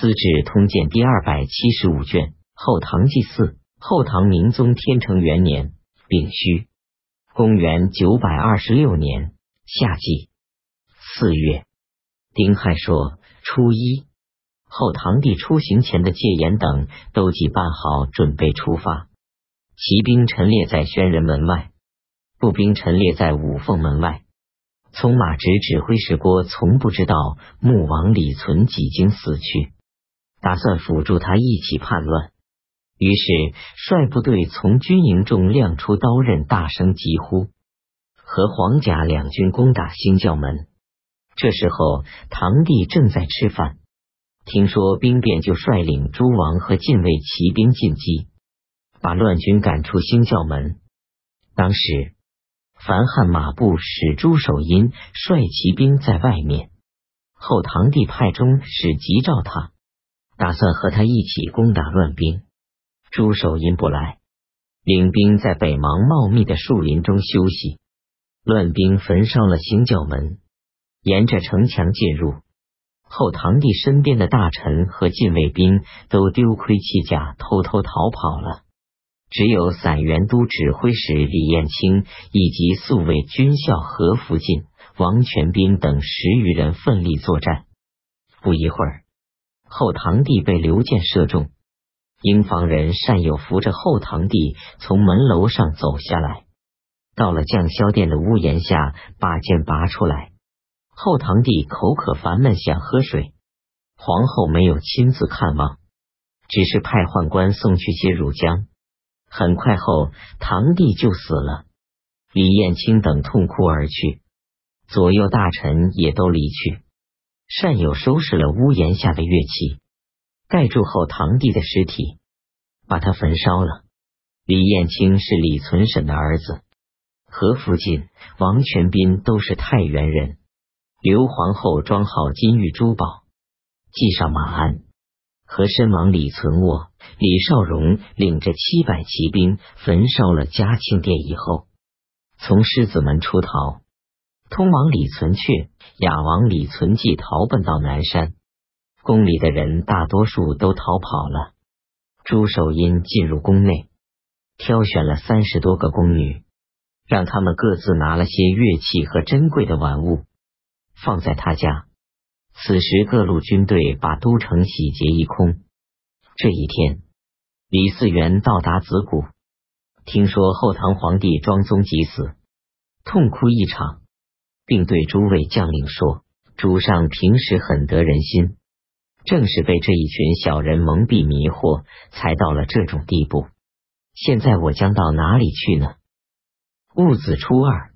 资治通鉴》第二百七十五卷，后唐祭祀，后唐明宗天成元年丙戌，公元九百二十六年夏季四月丁亥说初一，后唐帝出行前的戒严等都已办好，准备出发。骑兵陈列在宣仁门外，步兵陈列在五凤门外。从马直指挥使郭从不知道穆王李存几经死去。打算辅助他一起叛乱，于是率部队从军营中亮出刀刃，大声疾呼，和黄甲两军攻打兴教门。这时候，唐帝正在吃饭，听说兵变，就率领诸王和禁卫骑兵进击，把乱军赶出兴教门。当时，樊汉马步使朱守殷率骑兵在外面，后唐帝派中使急召他。打算和他一起攻打乱兵，朱守殷不来，领兵在北邙茂密的树林中休息。乱兵焚烧了行教门，沿着城墙进入。后唐帝身边的大臣和禁卫兵都丢盔弃甲，偷偷逃跑了。只有散元都指挥使李彦清以及宿卫军校何福晋、王全斌等十余人奋力作战。不一会儿。后堂弟被刘建射中，营房人善友扶着后堂弟从门楼上走下来，到了将销殿的屋檐下，把剑拔出来。后堂弟口渴烦闷，想喝水，皇后没有亲自看望，只是派宦官送去些乳浆。很快后，堂弟就死了。李彦清等痛哭而去，左右大臣也都离去。善友收拾了屋檐下的乐器，盖住后堂弟的尸体，把他焚烧了。李彦清是李存审的儿子，何福晋、王全斌都是太原人。刘皇后装好金玉珠宝，系上马鞍，和身王李存渥、李少荣领着七百骑兵焚烧了嘉庆殿以后，从狮子门出逃。通往李存勖、雅王李存纪逃奔到南山，宫里的人大多数都逃跑了。朱守殷进入宫内，挑选了三十多个宫女，让他们各自拿了些乐器和珍贵的玩物，放在他家。此时各路军队把都城洗劫一空。这一天，李嗣源到达子谷，听说后唐皇帝庄宗即死，痛哭一场。并对诸位将领说：“主上平时很得人心，正是被这一群小人蒙蔽迷惑，才到了这种地步。现在我将到哪里去呢？”戊子初二，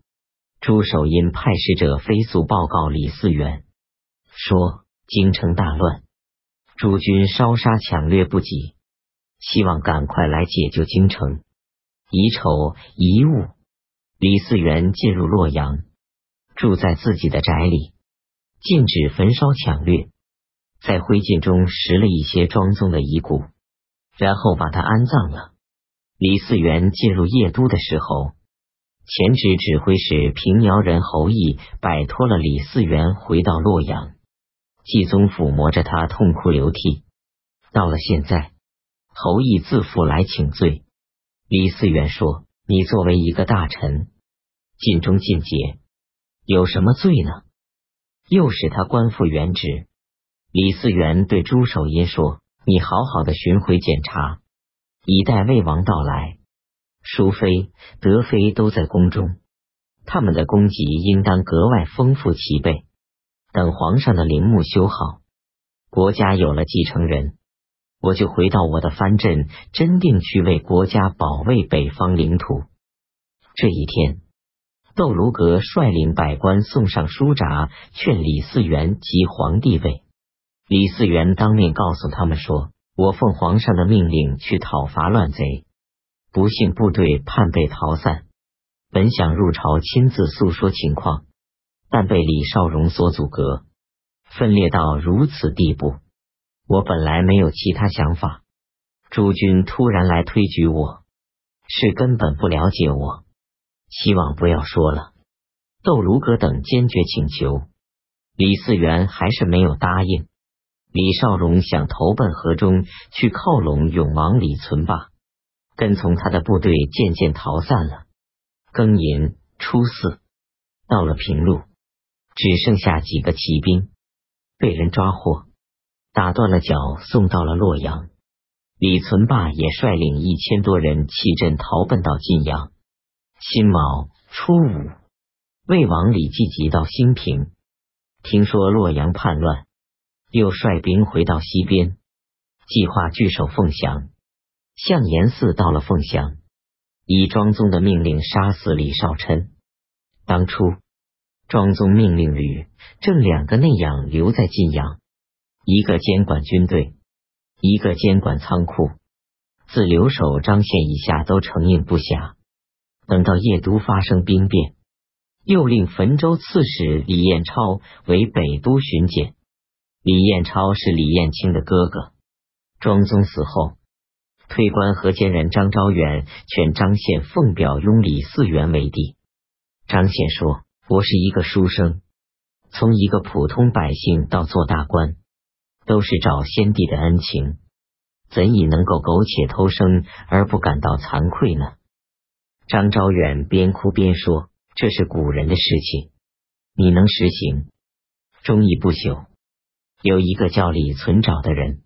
朱守殷派使者飞速报告李嗣源，说：“京城大乱，诸军烧杀抢掠不己，希望赶快来解救京城。乙丑乙午，李嗣源进入洛阳。”住在自己的宅里，禁止焚烧抢掠，在灰烬中拾了一些庄宗的遗骨，然后把他安葬了。李嗣源进入邺都的时候，前指指挥使平遥人侯毅摆脱了李嗣源，回到洛阳。继宗抚摸着他，痛哭流涕。到了现在，侯毅自负来请罪。李嗣源说：“你作为一个大臣，尽忠尽节。”有什么罪呢？又使他官复原职。李嗣源对朱守殷说：“你好好的巡回检查，以待魏王到来。淑妃、德妃都在宫中，他们的功绩应当格外丰富齐备。等皇上的陵墓修好，国家有了继承人，我就回到我的藩镇真定去为国家保卫北方领土。这一天。”窦卢阁率领百官送上书札，劝李嗣源即皇帝位。李嗣源当面告诉他们说：“我奉皇上的命令去讨伐乱贼，不幸部队叛被逃散。本想入朝亲自诉说情况，但被李少荣所阻隔，分裂到如此地步。我本来没有其他想法，诸君突然来推举我，是根本不了解我。”希望不要说了。窦如阁等坚决请求，李嗣源还是没有答应。李少荣想投奔河中去靠拢永王李存霸，跟从他的部队渐渐逃散了。庚寅初四，到了平陆，只剩下几个骑兵，被人抓获，打断了脚，送到了洛阳。李存霸也率领一千多人弃阵逃奔到晋阳。辛卯初五，魏王李继急到兴平，听说洛阳叛乱。又率兵回到西边，计划据守凤翔。向延嗣到了凤翔，以庄宗的命令杀死李少琛。当初庄宗命令吕郑两个内养留在晋阳，一个监管军队，一个监管仓库。自留守张宪以下都承应不暇。等到邺都发生兵变，又令汾州刺史李彦超为北都巡检。李彦超是李彦卿的哥哥。庄宗死后，推官河间人张昭远劝张宪奉表拥李嗣源为帝。张宪说：“我是一个书生，从一个普通百姓到做大官，都是找先帝的恩情，怎以能够苟且偷生而不感到惭愧呢？”张昭远边哭边说：“这是古人的事情，你能实行，忠义不朽。”有一个叫李存沼的人，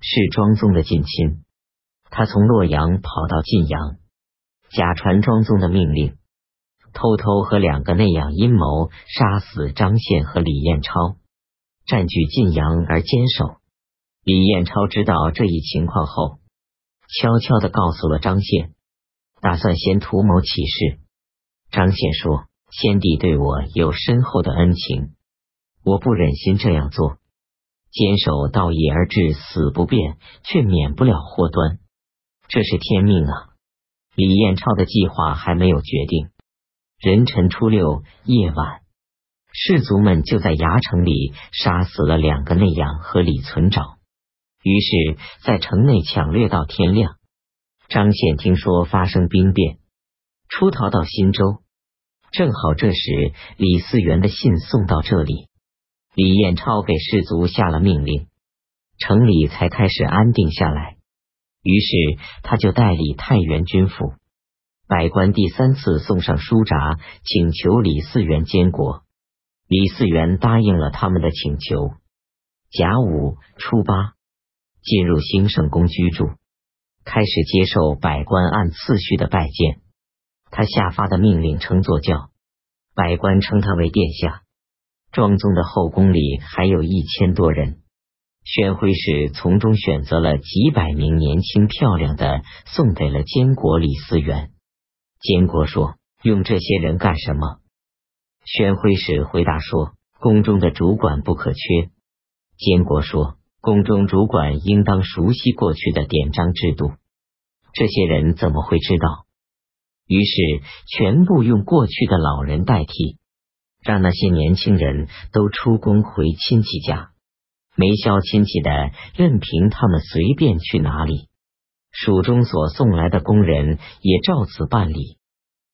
是庄宗的近亲。他从洛阳跑到晋阳，假传庄宗的命令，偷偷和两个内养阴谋，杀死张宪和李彦超，占据晋阳而坚守。李彦超知道这一情况后，悄悄的告诉了张宪，打算先图谋起事。张宪说：“先帝对我有深厚的恩情，我不忍心这样做。”坚守道义而至死不变，却免不了祸端，这是天命啊！李彦超的计划还没有决定。壬辰初六夜晚，士卒们就在牙城里杀死了两个内养和李存沼，于是，在城内抢掠到天亮。张宪听说发生兵变，出逃到新州，正好这时李嗣源的信送到这里。李彦超给士卒下了命令，城里才开始安定下来。于是他就代理太原军府，百官第三次送上书札，请求李嗣源监国。李嗣源答应了他们的请求。甲午初八，进入兴圣宫居住，开始接受百官按次序的拜见。他下发的命令称作教，百官称他为殿下。庄宗的后宫里还有一千多人，宣徽使从中选择了几百名年轻漂亮的，送给了监国李嗣源。监国说：“用这些人干什么？”宣徽使回答说：“宫中的主管不可缺。”监国说：“宫中主管应当熟悉过去的典章制度，这些人怎么会知道？”于是全部用过去的老人代替。让那些年轻人都出宫回亲戚家，没消亲戚的，任凭他们随便去哪里。蜀中所送来的工人也照此办理。